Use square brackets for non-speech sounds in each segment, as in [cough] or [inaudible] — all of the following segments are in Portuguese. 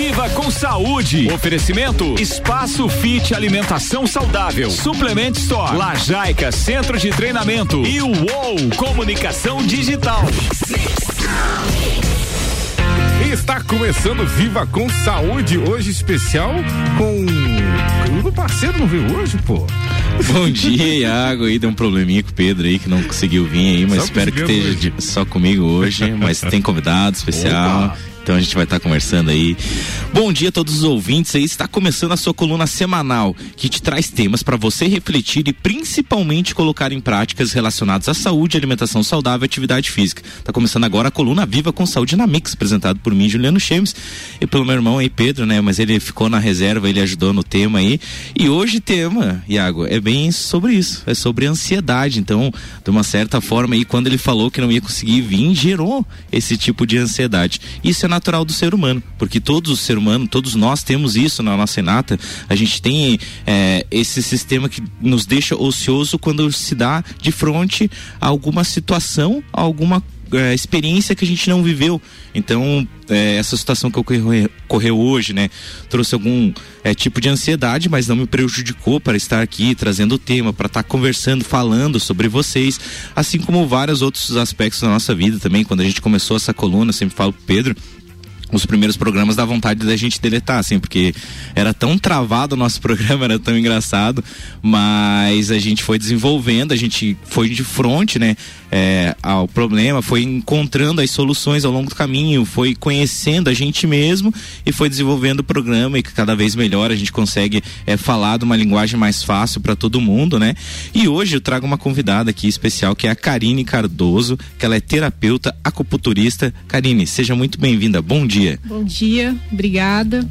Viva com saúde. Oferecimento Espaço Fit Alimentação Saudável. Suplement Store. Lajaica Centro de Treinamento. E o UOL Comunicação Digital. Está começando Viva com Saúde, hoje especial com. O parceiro não veio hoje, pô. Bom dia, Iago. Aí deu um probleminha com o Pedro aí que não conseguiu vir aí, mas só espero que esteja de, só comigo hoje. Mas tem convidado especial. Opa. Então a gente vai estar tá conversando aí. Bom dia a todos os ouvintes aí. Está começando a sua coluna semanal que te traz temas para você refletir e principalmente colocar em práticas relacionadas à saúde, alimentação saudável e atividade física. Está começando agora a coluna Viva com Saúde na Mix, apresentado por mim, Juliano Chemes, e pelo meu irmão aí, Pedro, né? Mas ele ficou na reserva, ele ajudou no tema aí. E hoje tema, Iago, é bem sobre isso, é sobre ansiedade. Então, de uma certa forma aí, quando ele falou que não ia conseguir vir, gerou esse tipo de ansiedade. Isso é natural do ser humano, porque todos os seres humanos, todos nós temos isso na nossa inata. A gente tem é, esse sistema que nos deixa ocioso quando se dá de frente a alguma situação, a alguma é, experiência que a gente não viveu. Então, é, essa situação que ocorreu hoje, né, trouxe algum é, tipo de ansiedade, mas não me prejudicou para estar aqui trazendo o tema, para estar conversando, falando sobre vocês, assim como vários outros aspectos da nossa vida também. Quando a gente começou essa coluna, sempre falo pro Pedro, os primeiros programas dá vontade da gente deletar, assim, porque era tão travado o nosso [laughs] programa, era tão engraçado, mas a gente foi desenvolvendo, a gente foi de frente, né, é, ao problema, foi encontrando as soluções ao longo do caminho, foi conhecendo a gente mesmo e foi desenvolvendo o programa e cada vez melhor a gente consegue é, falar de uma linguagem mais fácil para todo mundo, né? E hoje eu trago uma convidada aqui especial que é a Karine Cardoso, que ela é terapeuta acupunturista. Karine, seja muito bem-vinda. Bom dia. Bom dia, obrigada.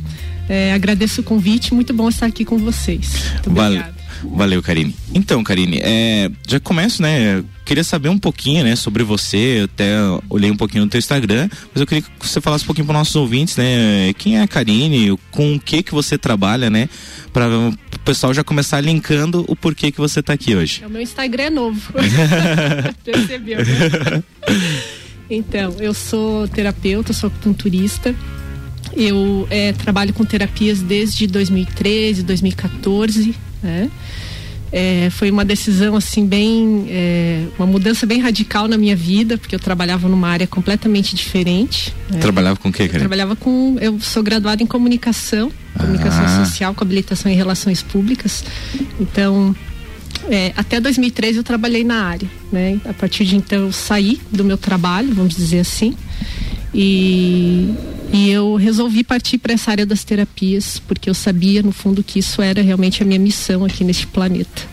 É, agradeço o convite, muito bom estar aqui com vocês. Muito Valeu. Valeu, Karine. Então, Karine, é, já começo, né? Queria saber um pouquinho, né, sobre você. Eu até olhei um pouquinho no teu Instagram, mas eu queria que você falasse um pouquinho para nossos ouvintes, né? Quem é a Karine? Com o que que você trabalha, né? Para o pessoal já começar linkando o porquê que você está aqui hoje. O meu Instagram é novo. [laughs] Percebeu, né? Então, eu sou terapeuta, sou acupunturista. Eu é, trabalho com terapias desde 2013, 2014, né? É, foi uma decisão assim bem é, uma mudança bem radical na minha vida porque eu trabalhava numa área completamente diferente né? trabalhava com o que trabalhava com eu sou graduada em comunicação comunicação ah. social com habilitação em relações públicas então é, até 2013 eu trabalhei na área, né? A partir de então eu saí do meu trabalho, vamos dizer assim, e, e eu resolvi partir para essa área das terapias, porque eu sabia no fundo que isso era realmente a minha missão aqui neste planeta.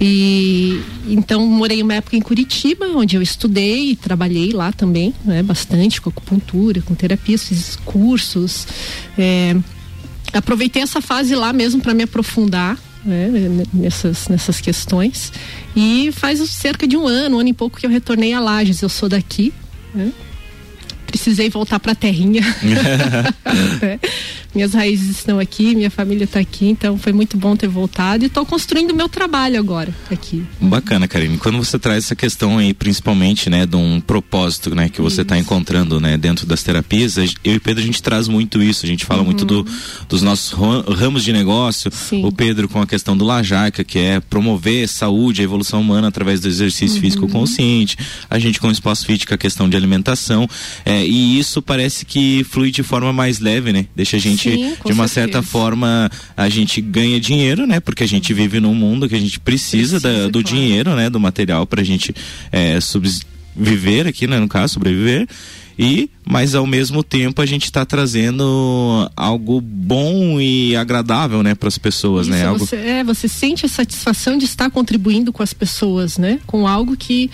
E então morei uma época em Curitiba, onde eu estudei e trabalhei lá também, né? Bastante com acupuntura, com terapias, fiz cursos. É, aproveitei essa fase lá mesmo para me aprofundar né, nessas, nessas questões. E faz cerca de um ano, um ano e pouco que eu retornei a Lages. Eu sou daqui. Né? Precisei voltar para a terrinha. [laughs] é minhas raízes estão aqui, minha família está aqui, então foi muito bom ter voltado e estou construindo meu trabalho agora aqui. Bacana, Karine. Quando você traz essa questão aí, principalmente, né, de um propósito, né, que você está encontrando, né, dentro das terapias, eu e Pedro a gente traz muito isso. A gente fala uhum. muito do, dos nossos ramos de negócio. Sim. O Pedro com a questão do Lajaica, que é promover saúde, a evolução humana através do exercício uhum. físico consciente. A gente com o espaço fit com a questão de alimentação. É, e isso parece que flui de forma mais leve, né? Deixa a gente Sim, de uma certeza. certa forma, a gente ganha dinheiro, né? Porque a gente vive num mundo que a gente precisa, precisa da, do claro. dinheiro, né? Do material para a gente é, subviver aqui, né? No caso, sobreviver e mas ao mesmo tempo a gente está trazendo algo bom e agradável né para as pessoas né? Isso, né algo... você, é você sente a satisfação de estar contribuindo com as pessoas né com algo que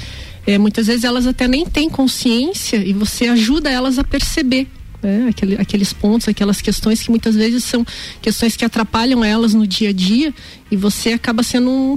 é, muitas vezes elas até nem têm consciência e você ajuda elas a perceber né? Aquele, aqueles pontos, aquelas questões que muitas vezes são questões que atrapalham elas no dia a dia e você acaba sendo um,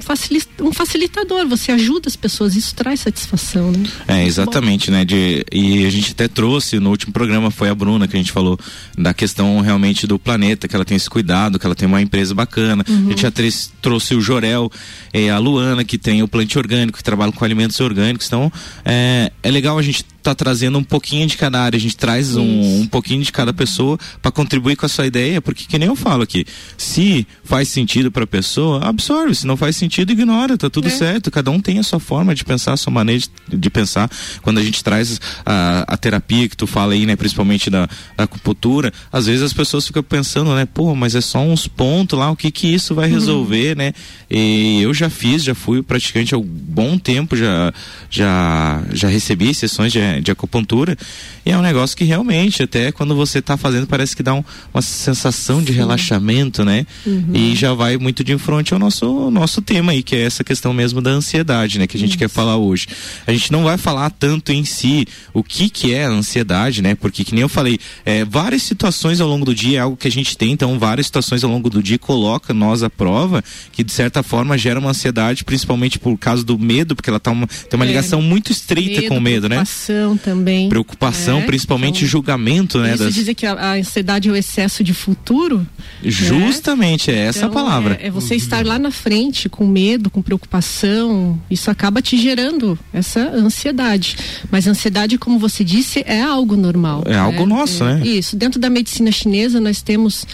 um facilitador, você ajuda as pessoas, isso traz satisfação, né? É, exatamente, né? De, e a gente até trouxe no último programa, foi a Bruna que a gente falou da questão realmente do planeta, que ela tem esse cuidado, que ela tem uma empresa bacana. Uhum. A gente já trouxe o Jorel, e a Luana, que tem o plante orgânico, que trabalha com alimentos orgânicos. Então, é, é legal a gente tá trazendo um pouquinho de cada área, a gente traz um, um pouquinho de cada pessoa para contribuir com a sua ideia, porque que nem eu falo aqui, se faz sentido para a pessoa, absorve, se não faz sentido, ignora, tá tudo é. certo, cada um tem a sua forma de pensar, a sua maneira de, de pensar. Quando a gente traz a, a, terapia que tu fala aí, né, principalmente da, da acupuntura, às vezes as pessoas ficam pensando, né, pô, mas é só uns pontos lá, o que que isso vai uhum. resolver, uhum. né? E eu já fiz, já fui praticante há um bom tempo, já já já recebi sessões de, de acupuntura e é um negócio que realmente até quando você está fazendo parece que dá um, uma sensação de Sim. relaxamento, né? Uhum. E já vai muito de frente ao nosso nosso tema aí, que é essa questão mesmo da ansiedade, né, que a gente Isso. quer falar hoje. A gente não vai falar tanto em si o que que é a ansiedade, né? Porque que nem eu falei, é, várias situações ao longo do dia é algo que a gente tem, então várias situações ao longo do dia coloca nós à prova, que de certa forma gera uma ansiedade, principalmente por causa do medo, porque ela tá uma, tem uma é, ligação muito estreita medo, com o medo, né? Preocupação também. Preocupação, é, principalmente então, julgamento, né? Isso das... dizer que a, a, ansiedade é o excesso de futuro. Né? Justamente, né? é essa então, a palavra. É, é, você estar lá na frente com medo, com preocupação, isso acaba te gerando essa ansiedade. Mas ansiedade, como você disse, é algo normal. É algo né? nosso, é, né? Isso. Dentro da medicina chinesa, nós temos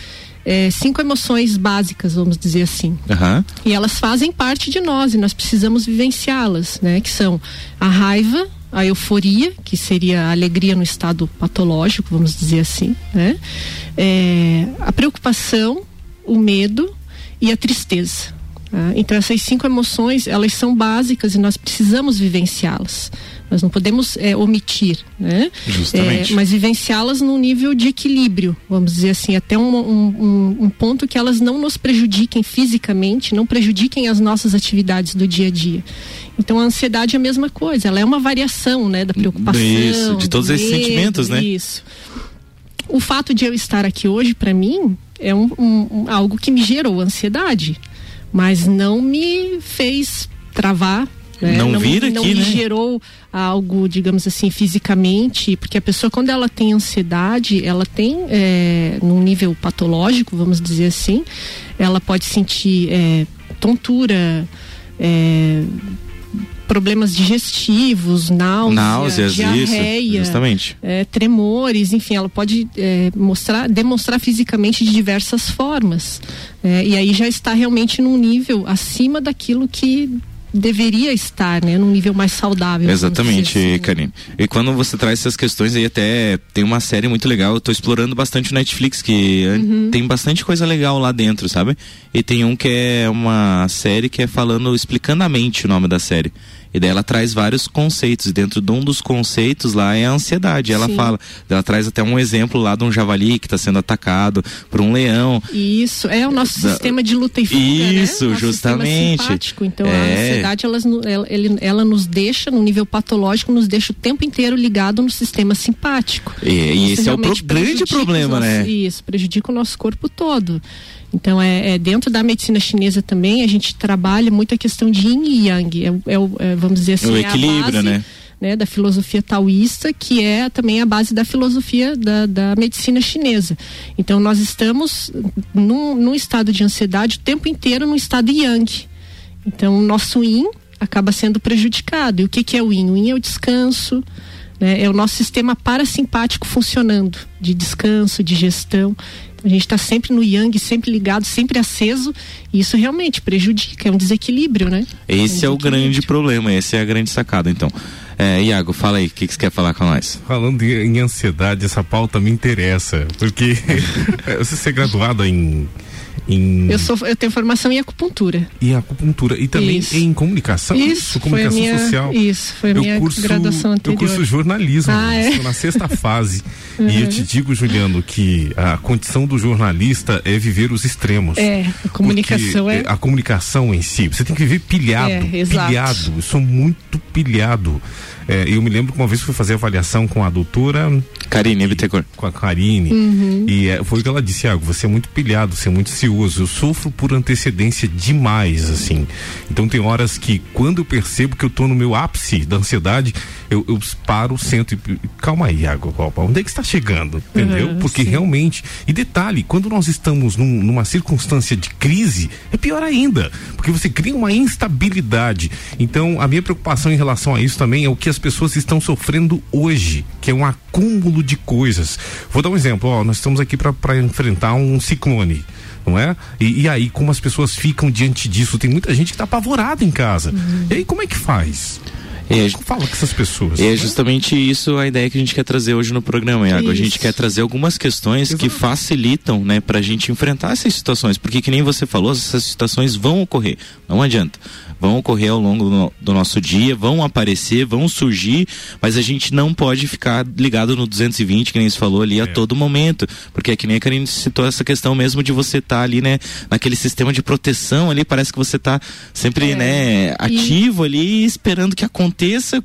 é, cinco emoções básicas, vamos dizer assim. Uhum. E elas fazem parte de nós e nós precisamos vivenciá-las, né? Que são a raiva, a euforia, que seria a alegria no estado patológico, vamos dizer assim, né? É, a preocupação, o medo e a tristeza. Né? Então essas cinco emoções, elas são básicas e nós precisamos vivenciá-las. Nós não podemos é, omitir, né? Justamente. É, mas vivenciá-las num nível de equilíbrio, vamos dizer assim, até um, um, um, ponto que elas não nos prejudiquem fisicamente, não prejudiquem as nossas atividades do dia a dia. Então a ansiedade é a mesma coisa, ela é uma variação, né, da preocupação. Isso, de todos esses sentimentos, né? Isso. O fato de eu estar aqui hoje, para mim, é um, um, algo que me gerou ansiedade, mas não me fez travar né? Não, não vir aqui, não me né? gerou algo, digamos assim, fisicamente, porque a pessoa quando ela tem ansiedade, ela tem é, num nível patológico, vamos dizer assim, ela pode sentir é, tontura, é, problemas digestivos, náusea, náuseas, diarreia, isso, justamente. É, tremores, enfim, ela pode é, mostrar, demonstrar fisicamente de diversas formas. É, e aí já está realmente num nível acima daquilo que deveria estar, né, num nível mais saudável. Exatamente, assim. Karine. E quando você traz essas questões aí até tem uma série muito legal, eu tô explorando bastante o Netflix que uhum. tem bastante coisa legal lá dentro, sabe? E tem um que é uma série que é falando explicando a mente o nome da série. E daí ela traz vários conceitos. E dentro de um dos conceitos lá é a ansiedade. Ela Sim. fala, ela traz até um exemplo lá de um javali que está sendo atacado por um leão. Isso, é o nosso da... sistema de luta e fuga. Né? Isso, né? justamente. Então é. a ansiedade ela, ela, ela, nos deixa, no nível patológico, nos deixa o tempo inteiro ligado no sistema simpático. E, e esse é o pro, grande problema, né? Isso, prejudica o nosso corpo todo. Então, é, é, dentro da medicina chinesa também, a gente trabalha muito a questão de yin e yang. É, é, é vamos dizer assim, o equilíbrio, base, né? né? Da filosofia taoísta, que é também a base da filosofia da, da medicina chinesa. Então, nós estamos num, num estado de ansiedade o tempo inteiro no estado yang. Então, o nosso yin acaba sendo prejudicado. E o que, que é o yin? O yin é o descanso, né? é o nosso sistema parasimpático funcionando, de descanso, de gestão. A gente está sempre no yang, sempre ligado, sempre aceso, e isso realmente prejudica, é um desequilíbrio, né? Esse é, um é o grande problema, essa é a grande sacada, então. É, Iago, fala aí, o que, que você quer falar com nós? Falando em ansiedade, essa pauta me interessa, porque [laughs] você é graduado em em... Eu, sou, eu tenho formação em acupuntura. Em acupuntura. E também isso. em comunicação? Isso, comunicação minha, social. Isso, foi a eu minha curso, graduação anterior. Eu curso jornalismo, ah, é? estou na sexta [laughs] fase. Uhum. E eu te digo, Juliano, que a condição do jornalista é viver os extremos. É, a comunicação é... A comunicação em si, você tem que viver pilhado. É, pilhado. Eu sou muito pilhado. É, eu me lembro que uma vez fui fazer avaliação com a doutora Karine Bittencourt. Com a Karine. Uhum. E é, foi o que ela disse, Iago, você é muito pilhado, você é muito cioso. Eu sofro por antecedência demais, assim. Então tem horas que quando eu percebo que eu tô no meu ápice da ansiedade, eu, eu paro, sento e. Calma aí, Iago Copa, onde é que está chegando? Entendeu? Uhum, Porque sim. realmente. E detalhe, quando nós estamos num, numa circunstância de crise, é pior ainda. Porque você cria uma instabilidade. Então, a minha preocupação em relação a isso também é o que as as pessoas estão sofrendo hoje, que é um acúmulo de coisas. Vou dar um exemplo, ó, nós estamos aqui para enfrentar um ciclone não é? E, e, aí, como as pessoas ficam diante disso? Tem muita gente que está apavorada em casa. Uhum. E aí, como é que faz? É, fala com essas pessoas. É justamente isso a ideia que a gente quer trazer hoje no programa, Iago. A gente quer trazer algumas questões Exato. que facilitam, né, pra gente enfrentar essas situações. Porque que nem você falou, essas situações vão ocorrer. Não adianta vão ocorrer ao longo do, do, nosso dia, vão aparecer, vão surgir, mas a gente não pode ficar ligado no 220, que nem você falou ali, é. a todo momento. Porque é que nem a Karine citou essa questão mesmo de você estar tá ali, né, naquele sistema de proteção ali, parece que você está sempre, é. né, ativo e... ali, esperando que aconteça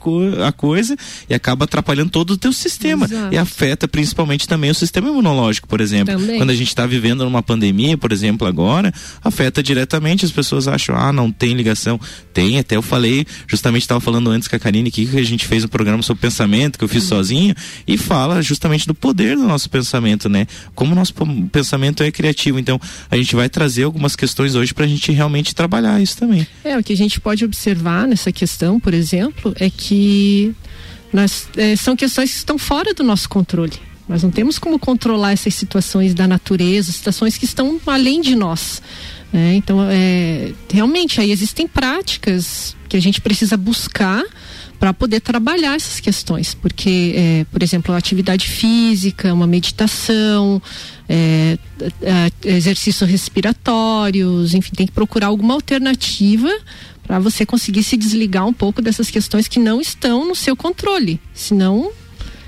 a coisa e acaba atrapalhando todo o teu sistema. Exato. E afeta principalmente também o sistema imunológico, por exemplo. Também. Quando a gente está vivendo numa pandemia, por exemplo, agora, afeta diretamente, as pessoas acham, ah, não tem ligação. Tem, até eu falei, justamente estava falando antes com a Karine aqui que a gente fez um programa sobre pensamento que eu fiz uhum. sozinho e fala justamente do poder do nosso pensamento, né? Como o nosso pensamento é criativo. Então, a gente vai trazer algumas questões hoje para a gente realmente trabalhar isso também. É, o que a gente pode observar nessa questão, por exemplo, é que nós, é, são questões que estão fora do nosso controle. Nós não temos como controlar essas situações da natureza, situações que estão além de nós. Né? Então, é, realmente, aí existem práticas que a gente precisa buscar para poder trabalhar essas questões, porque, é, por exemplo, a atividade física, uma meditação, é, é, exercícios respiratórios, enfim, tem que procurar alguma alternativa para você conseguir se desligar um pouco dessas questões que não estão no seu controle, senão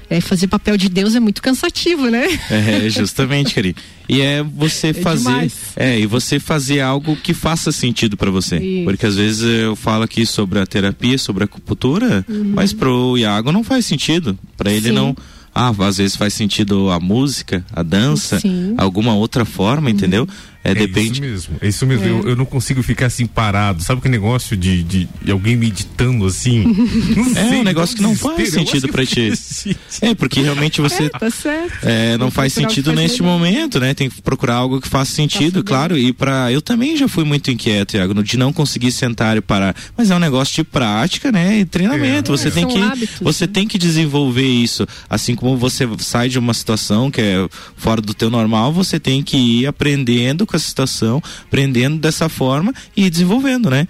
é, fazer papel de Deus é muito cansativo, né? É, justamente, Cari. E é você é fazer. Demais. É, e você fazer algo que faça sentido para você. Isso. Porque às vezes eu falo aqui sobre a terapia, sobre a acupuntura, uhum. mas pro Iago não faz sentido. Para ele Sim. não. Ah, às vezes faz sentido a música, a dança, Sim. alguma outra forma, uhum. É, é depende. Isso mesmo, é isso mesmo. É. Eu, eu, não consigo ficar assim parado. Sabe que negócio de, de, de alguém meditando assim? [laughs] Não é sei, um negócio que não faz sentido para ti. [laughs] É, porque realmente você. É, tá certo. É, não faz sentido neste momento, né? Tem que procurar algo que faça sentido, claro. E para Eu também já fui muito inquieto, Iago, de não conseguir sentar e parar. Mas é um negócio de prática, né? E treinamento. É. Você, tem que, hábitos, você né? tem que desenvolver isso. Assim como você sai de uma situação que é fora do teu normal, você tem que ir aprendendo com situação, aprendendo dessa forma e desenvolvendo, né?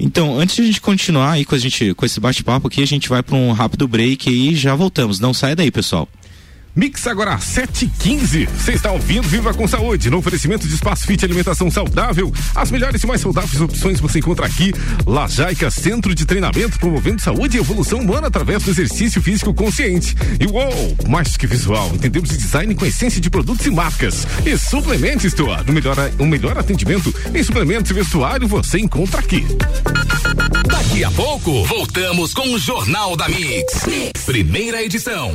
Então, antes de a gente continuar aí com a gente com esse bate-papo aqui, a gente vai para um rápido break e já voltamos. Não sai daí, pessoal. Mix agora 715. Você está ouvindo Viva com Saúde, no oferecimento de espaço fit alimentação saudável. As melhores e mais saudáveis opções você encontra aqui. Lajaica Centro de Treinamento, promovendo saúde e evolução humana através do exercício físico consciente. E uou, mais que visual, entendemos design com essência de produtos e marcas. E Suplemento Store, o melhor, o melhor atendimento em suplementos e vestuário você encontra aqui. Daqui a pouco, voltamos com o Jornal da mix. mix. Primeira edição.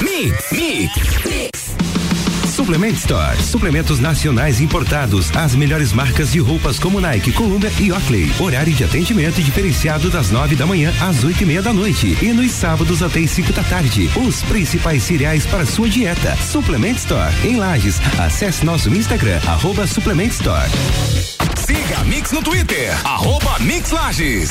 Mix, Mix, Mix. Suplement Store. Suplementos nacionais importados. As melhores marcas de roupas como Nike, Columbia e Oakley. Horário de atendimento diferenciado das nove da manhã às oito e meia da noite. E nos sábados até as cinco da tarde. Os principais cereais para sua dieta. Suplement Store. Em Lages. Acesse nosso Instagram, arroba Suplement Store. Siga Mix no Twitter, arroba Mix Lages.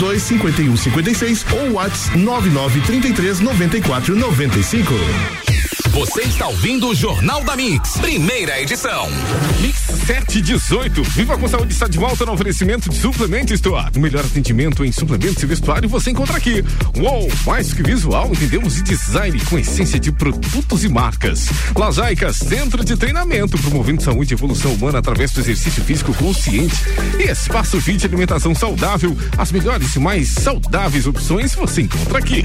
5156 ou WhatsApp 9933 9495. Você está ouvindo o Jornal da Mix, primeira edição. Mix 718. Viva com Saúde está de volta no oferecimento de suplementos Store. O melhor atendimento em suplementos e vestuário você encontra aqui. Uou, mais que visual, entendemos de design com essência de produtos e marcas. Lajaica, centro de treinamento, promovendo saúde e evolução humana através do exercício físico consciente. E Espaço Fit Alimentação Saudável. As melhores e mais saudáveis opções você encontra aqui.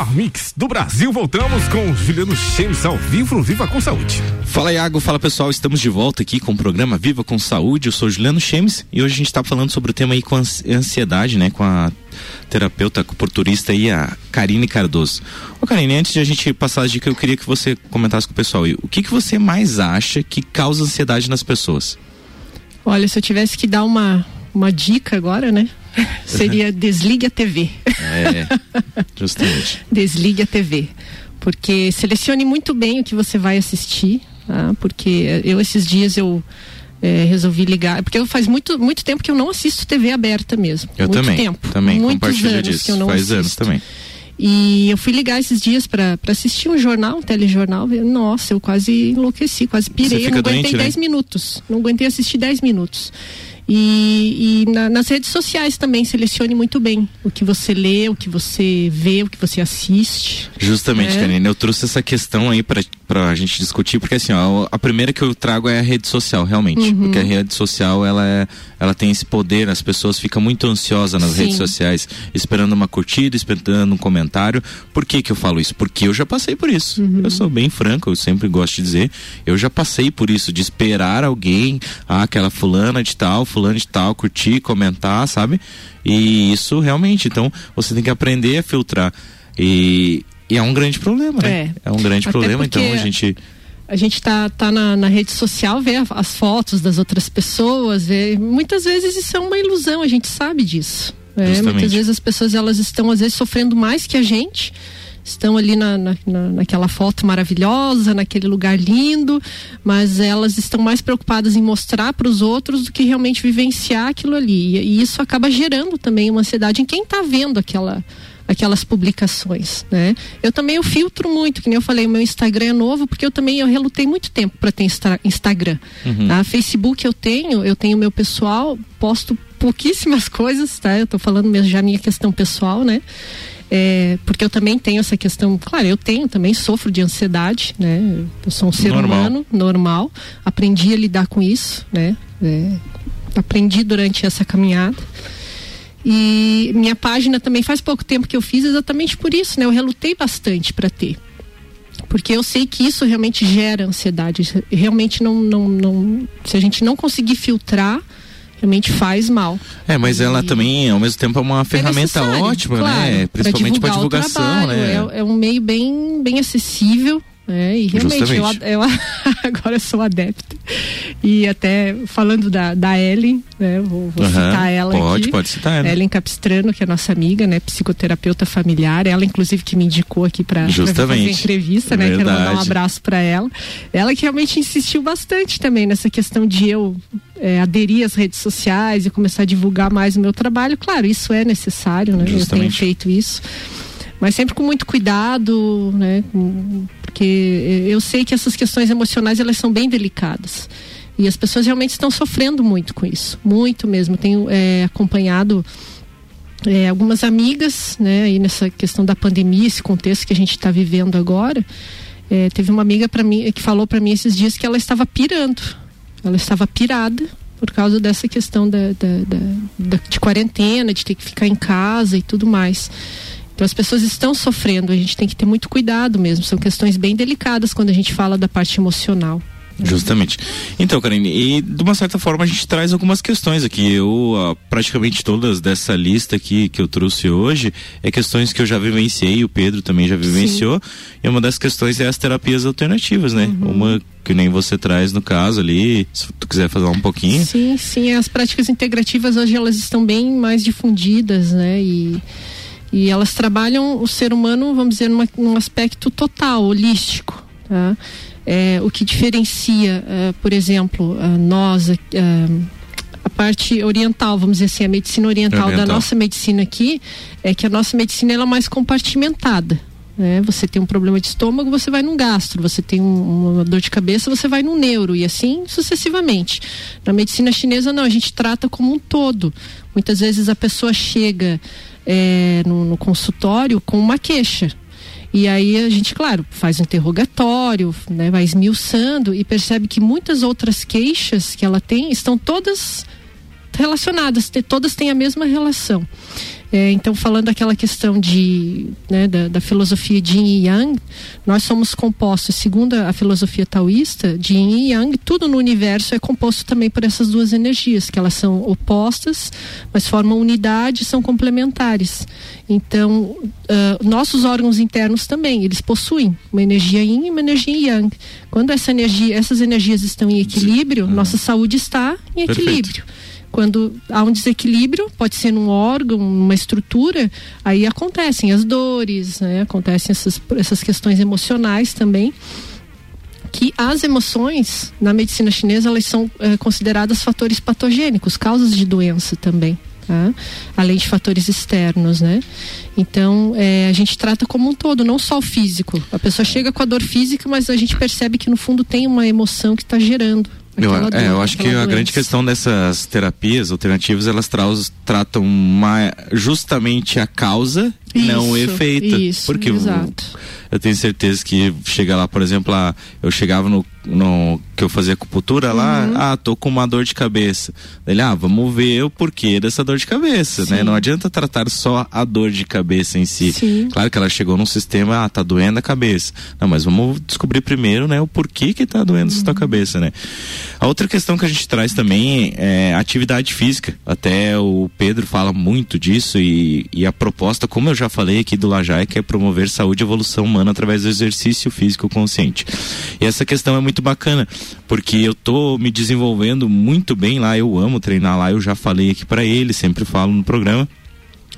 Melhor mix do Brasil. Voltamos com Juliano Chemes ao vivo no Viva com Saúde. Fala Iago, fala pessoal, estamos de volta aqui com o programa Viva com Saúde. Eu sou Juliano Chemes e hoje a gente está falando sobre o tema aí com ansiedade, né? Com a terapeuta acupunturista aí, a Karine Cardoso. Ô Karine, antes de a gente passar a dica, eu queria que você comentasse com o pessoal aí, o que que você mais acha que causa ansiedade nas pessoas? Olha, se eu tivesse que dar uma, uma dica agora, né? [laughs] Seria desligue a TV. É, justamente. [laughs] desligue a TV. Porque selecione muito bem o que você vai assistir, tá? porque eu esses dias eu é, resolvi ligar, porque eu faz muito, muito tempo que eu não assisto TV aberta mesmo. Eu muito também. tempo. Também Muitos compartilho anos disso. que eu não faz assisto. anos também. E eu fui ligar esses dias para assistir um jornal, um telejornal. Nossa, eu quase enlouqueci, quase pirei. Eu não aguentei doente, né? 10 minutos. Não aguentei assistir 10 minutos. E, e na- nas redes sociais também, selecione muito bem o que você lê, o que você vê, o que você assiste. Justamente, É. Karine, eu trouxe essa questão aí pra, pra gente discutir, porque assim, ó, a primeira que eu trago é a rede social, realmente. Uhum. Porque a rede social, ela, é, ela tem esse poder, as pessoas ficam muito ansiosas nas Sim. redes sociais, esperando uma curtida, esperando um comentário. Por que que eu falo isso? Porque eu já passei por isso. Uhum. Eu sou bem franco, eu sempre gosto de dizer, eu já passei por isso, de esperar alguém, ah, aquela fulana de tal, fulano de tal, curtir, comentar, sabe? E isso realmente, então, você tem que aprender a filtrar. E, e é um grande problema, né? É. um grande Até problema, então a gente. A gente tá, tá na, na rede social, vê as fotos das outras pessoas, vê. Muitas vezes isso é uma ilusão, a gente sabe disso. Justamente. Muitas vezes as pessoas elas estão às vezes sofrendo mais que a gente. Estão ali na, na, na- naquela foto maravilhosa, naquele lugar lindo, mas elas estão mais preocupadas em mostrar para os outros do que realmente vivenciar aquilo ali. E, e isso acaba gerando também uma ansiedade em quem está vendo aquela, aquelas publicações, né? Eu também eu filtro muito, que nem eu falei, o meu Instagram é novo, porque eu também eu relutei muito tempo para ter Insta- Instagram. Tá? Facebook eu tenho, eu tenho meu pessoal, posto pouquíssimas [laughs] coisas, tá? Eu tô falando mesmo já minha questão pessoal, né? É, porque eu também tenho essa questão, claro, eu tenho também, sofro de ansiedade, né? Eu sou um ser Normal. humano normal, aprendi a lidar com isso, né? É, aprendi durante essa caminhada. E minha página também faz pouco tempo que eu fiz exatamente por isso, né? Eu relutei bastante para ter. Porque eu sei que isso realmente gera ansiedade. Realmente não, não, não. Se a gente não conseguir filtrar, realmente faz mal. É, mas ela E- também, ao mesmo tempo, é uma ferramenta necessário, ótima, claro, né? Principalmente para divulgação, trabalho, né? É, é um meio bem, bem acessível. Né? e realmente, eu, Justamente. eu- [laughs] agora eu sou adepta. E até falando da, da Ellen, né? Vou, vou Aham, citar ela pode, aqui. pode citar ela. Ellen Capistrano, que é nossa amiga, né? Psicoterapeuta familiar. Ela, inclusive, que me indicou aqui para fazer Justamente. entrevista, né? Quero mandar um Verdade. abraço para ela. Ela que realmente insistiu bastante também nessa questão de eu é, aderir às redes sociais e começar a divulgar mais o meu trabalho. Claro, isso é necessário, né? Eu tenho Justamente. feito isso. Mas sempre com muito cuidado, né? Porque eu sei que essas questões emocionais elas são bem delicadas. E as pessoas realmente estão sofrendo muito com isso. Muito mesmo. Tenho é, acompanhado é, algumas amigas, né, aí nessa questão da pandemia, esse contexto que a gente está vivendo agora. É, teve uma amiga para mim que falou para mim esses dias que ela estava pirando. Ela estava pirada por causa dessa questão da, da- da- da- de quarentena, de ter que ficar em casa e tudo mais. Então as pessoas estão sofrendo, a gente tem que ter muito cuidado mesmo. São questões bem delicadas quando a gente fala da parte emocional. Justamente. Então, Karine, e de uma certa forma a gente traz algumas questões aqui. Eu, uh, praticamente todas dessa lista aqui que eu trouxe hoje, é questões que eu já vivenciei, o Pedro também já vivenciou. Sim. E uma das questões é as terapias alternativas, né? Uhum. Uma que nem você traz no caso ali, se tu quiser falar um pouquinho. Sim, sim, as práticas integrativas hoje elas estão bem mais difundidas, né? E e elas trabalham o ser humano, vamos dizer, numa, num aspecto total, holístico. Tá? É, o que diferencia, é, por exemplo, nós, é, a parte oriental, vamos dizer assim, a medicina oriental, oriental. da nossa medicina aqui, é que a nossa medicina ela é mais compartimentada. Né? Você tem um problema de estômago, você vai num gastro. Você tem um, uma dor de cabeça, você vai num neuro e assim sucessivamente. Na medicina chinesa não, a gente trata como um todo. Muitas vezes a pessoa chega é, no, no consultório com uma queixa. E aí a gente, claro, faz um interrogatório, né, vai esmiuçando e percebe que muitas outras queixas que ela tem estão todas relacionadas, todas têm a mesma relação. É, então, falando aquela questão de, né, da, da, filosofia de Yin e Yang, nós somos compostos, segundo a filosofia taoísta, de Yin e Yang, tudo no universo é composto também por essas duas energias, que elas são opostas, mas formam unidade, são complementares. Então, uh, nossos órgãos internos também, eles possuem uma energia Yin e uma energia Yang. Quando essa energia, essas energias estão em equilíbrio, nossa saúde está em equilíbrio. Perfeito. Quando há um desequilíbrio, pode ser num órgão, numa estrutura, aí acontecem as dores, né? acontecem essas, essas questões emocionais também que as emoções na medicina chinesa elas são é, consideradas fatores patogênicos, causas de doença também. Tá? Além de fatores externos, né? Então, é, a gente trata como um todo, não só o físico. A pessoa chega com a dor física, mas a gente percebe que no fundo tem uma emoção que está gerando eu, é, eu acho que a grande questão dessas terapias alternativas, elas tratam uma, justamente a causa, isso, não o efeito. Isso, porque exato. Eu, tenho certeza que chega lá, por exemplo, lá, eu chegava no no que eu fazia acupuntura lá, uhum. ah, tô com uma dor de cabeça. Ele, ah, vamos ver o porquê dessa dor de cabeça, né? Sim. né? Não adianta tratar só a dor de cabeça em si. Sim. Claro que ela chegou num sistema, ah, tá doendo a cabeça. Não, mas vamos descobrir primeiro, né, o porquê que tá doendo uhum. essa tua cabeça, né? A outra questão que a gente traz também é atividade física. Até o Pedro fala muito disso e, e a proposta, como eu já falei aqui do Lajai, que é promover saúde e evolução humana através do exercício físico consciente. E essa questão é muito bacana, porque eu tô me desenvolvendo muito bem lá, eu amo treinar lá, eu já falei aqui para ele, sempre falo no programa.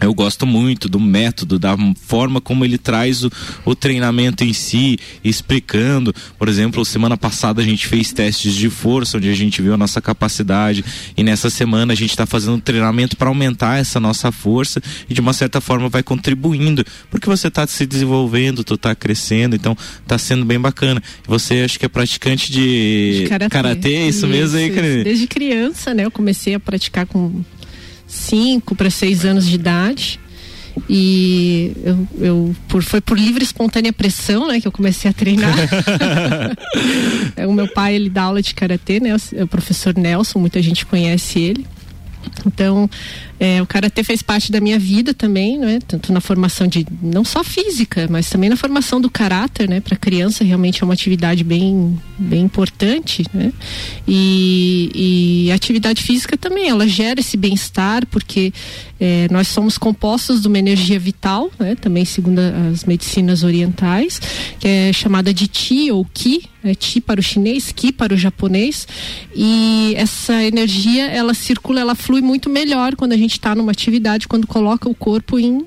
Eu gosto muito do método, da forma como ele traz o, o, treinamento em si, explicando. Por exemplo, semana passada a gente fez testes de força, onde a gente viu a nossa capacidade. E nessa semana a gente está fazendo um treinamento para aumentar essa nossa força e de uma certa forma vai contribuindo, porque você está se desenvolvendo, tu está crescendo, então está sendo bem bacana. Você acho que é praticante de, de karatê, é isso, isso mesmo aí, Desde criança, né? Eu comecei a praticar com 5 para 6 anos de idade. E eu, eu por, foi por livre e espontânea pressão, né, que eu comecei a treinar. [laughs] [laughs] o meu pai, ele dá aula de karatê, né, o professor Nelson, muita gente conhece ele. Então, é, o karatê fez parte da minha vida também, né? Tanto na formação de não só física, mas também na formação do caráter, né? Para criança realmente é uma atividade bem, bem importante, né? E, e a atividade física também, ela gera esse bem-estar porque é, nós somos compostos de uma energia vital, né? Também segundo as medicinas orientais, que é chamada de Ti ou Ki, né? Ti para o chinês, Ki para o japonês, e essa energia ela circula, ela flui muito melhor quando a gente está numa atividade, quando coloca o corpo em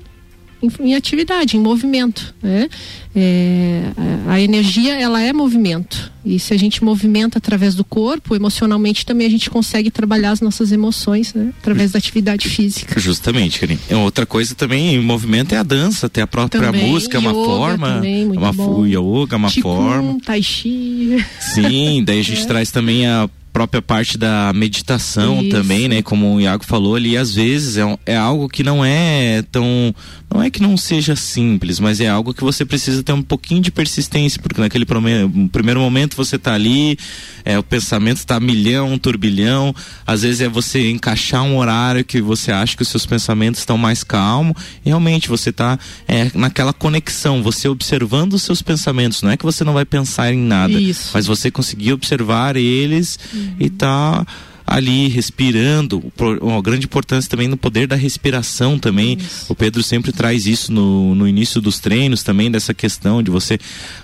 em, em atividade, em movimento. Né? É, a, a, energia ela é movimento e se a gente movimenta através do corpo, emocionalmente também a gente consegue trabalhar as nossas emoções né? através da atividade física. Justamente, Karim. Outra coisa também, movimento é a dança, até a própria também, música é uma forma, também, muito uma bom. yoga, é uma Qigong, forma. Tai chi. Sim, daí a gente [laughs] é. traz também a própria parte da meditação Isso. também, né? Como o Iago falou ali, às vezes é, é algo que não é tão. Não é que não seja simples, mas é algo que você precisa ter um pouquinho de persistência, porque naquele primeiro momento você está ali, é, o pensamento está milhão, um turbilhão, às vezes é você encaixar um horário que você acha que os seus pensamentos estão mais calmos, e realmente você está é, naquela conexão, você observando os seus pensamentos, não é que você não vai pensar em nada, Isso. mas você conseguir observar eles uhum. e tá ali respirando, uma grande importância também no poder da respiração também. Isso. O Pedro sempre traz isso no, no início dos treinos também, dessa questão de você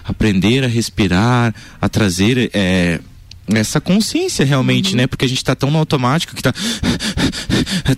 aprender a respirar, a trazer. É, essa consciência realmente, uhum. né? Porque a gente tá tão no automático que tá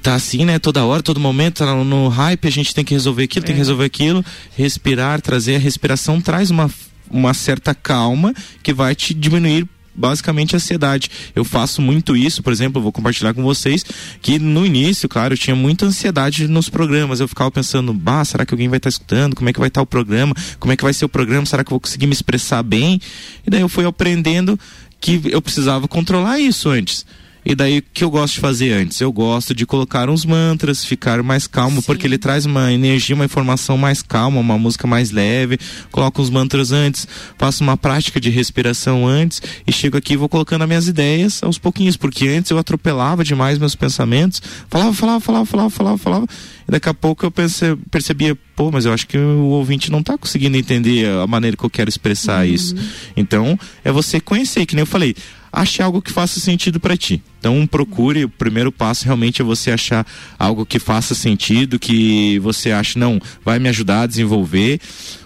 tá assim, né? Toda hora, todo momento, tá no, no hype, a gente tem que resolver aquilo, é. tem que é. resolver aquilo. Respirar, trazer a respiração traz uma uma certa calma que vai te diminuir basicamente ansiedade. Eu faço muito isso, por exemplo, vou compartilhar com vocês que no início, claro, eu tinha muita ansiedade nos programas. Eu ficava pensando, bah, será que alguém vai estar tá escutando? Como é que vai estar tá o programa? Como é que vai ser o programa? Será que eu vou conseguir me expressar bem? E daí eu fui aprendendo que eu precisava controlar isso antes. E daí o que eu gosto de fazer antes? Eu gosto de colocar uns mantras, ficar mais calmo, Sim. porque ele traz uma energia, uma informação mais calma, uma música mais leve. Coloco os mantras antes, faço uma prática de respiração antes e chego aqui e vou colocando as minhas ideias aos pouquinhos, porque antes eu atropelava demais meus pensamentos, falava, falava, falava, falava, falava, falava. E daqui a pouco eu pense, percebia, pô, mas eu acho que o ouvinte não está conseguindo entender a maneira que eu quero expressar uhum. isso. Então, é você conhecer, que nem eu falei ache algo que faça sentido para ti. Então procure, o primeiro passo realmente é você achar algo que faça sentido, que você acha, não, vai me ajudar a desenvolver.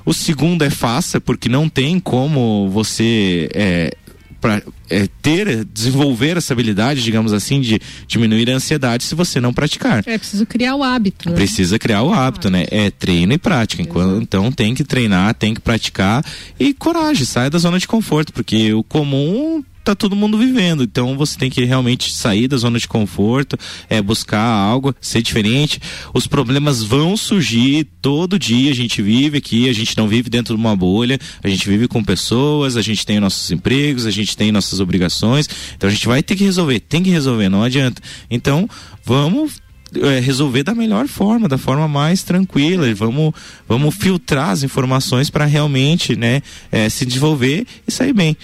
O segundo é faça, porque não tem como você é, para é, ter, desenvolver essa habilidade, digamos assim, de diminuir a ansiedade se você não praticar. É preciso criar o hábito. Né? Precisa criar o hábito, né? É treino e prática. Enquanto, então tem que treinar, tem que praticar e coragem, saia da zona de conforto, porque o comum tá todo mundo vivendo. Então você tem que realmente sair da zona de conforto, é buscar algo, ser diferente. Os problemas vão surgir todo dia. A gente vive aqui, a gente não vive dentro de uma bolha, a gente vive com pessoas, a gente tem nossos empregos, a gente tem nossas obrigações. Então a gente vai ter que resolver, tem que resolver, não adianta. Então vamos é, resolver da melhor forma, da forma mais tranquila. Vamos, vamos filtrar as informações para realmente né, é, se desenvolver e sair bem.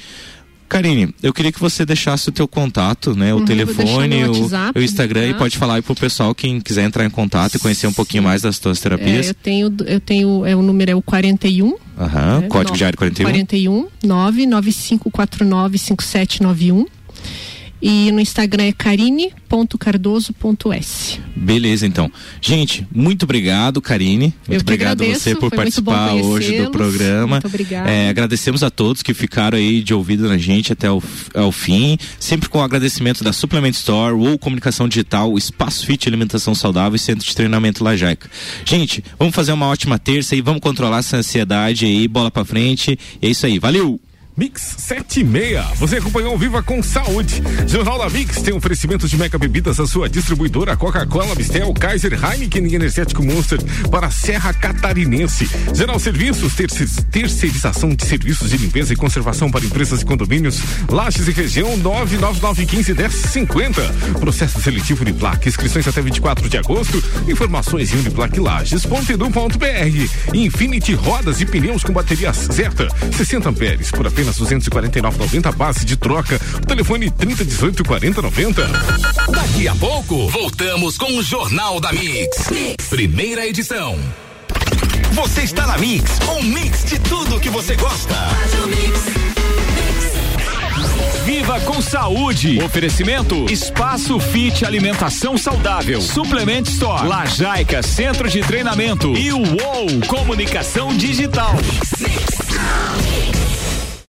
Karine, eu queria que você deixasse o teu contato, né? O uhum, telefone, o, WhatsApp, o, Instagram tá? e pode falar aí pro pessoal quem quiser entrar em contato e conhecer um pouquinho mais das tuas terapias. É, eu tenho, eu tenho, é, o número é o 41. Aham, né? código de área 41. 41 99549 5791. E no Instagram é carine.cardoso.s. Beleza, então. Gente, muito obrigado, Karine. Muito obrigado agradeço, você por participar hoje do programa. Muito obrigado. É, agradecemos a todos que ficaram aí de ouvido na gente até o ao fim. Sempre com o agradecimento da Suplement Store ou Comunicação Digital, Espaço Fit Alimentação Saudável e Centro de Treinamento Lajaica. Gente, vamos fazer uma ótima terça e vamos controlar essa ansiedade aí, bola pra frente. É isso aí, valeu! Mix 76. Você acompanhou Viva com Saúde. Jornal da Mix tem oferecimento de Meca Bebidas, a sua distribuidora Coca-Cola, Mistel, Kaiser, Heineken e Energético Monster para a Serra Catarinense. Geral Serviços, terceirização de serviços de limpeza e conservação para empresas e condomínios. Lages e região 999151050. Processo seletivo Uniplac. Inscrições até 24 de agosto. Informações em uniplaclages.edu.br. Infinity Rodas e Pneus com baterias certa. 60 amperes por apenas apenas 249,90 base de troca. O telefone 3018 4090. Daqui a pouco, voltamos com o Jornal da mix. mix. Primeira edição. Você está na Mix, um mix de tudo que você gosta. Viva com saúde. Oferecimento Espaço Fit Alimentação Saudável. Suplement Store. Lajaica Centro de Treinamento. E o UOL Comunicação Digital. Mix, mix.